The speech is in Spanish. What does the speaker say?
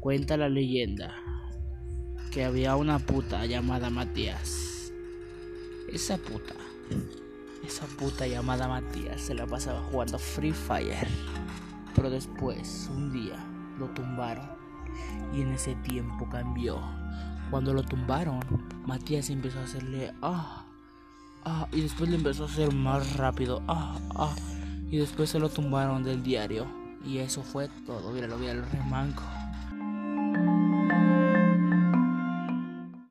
Cuenta la leyenda que había una puta llamada Matías. Esa puta, esa puta llamada Matías se la pasaba jugando Free Fire. Pero después, un día, lo tumbaron. Y en ese tiempo cambió. Cuando lo tumbaron, Matías empezó a hacerle ah, ah, y después le empezó a hacer más rápido ah, ah, y después se lo tumbaron del diario. Y eso fue todo. Míralo, míralo, remanco.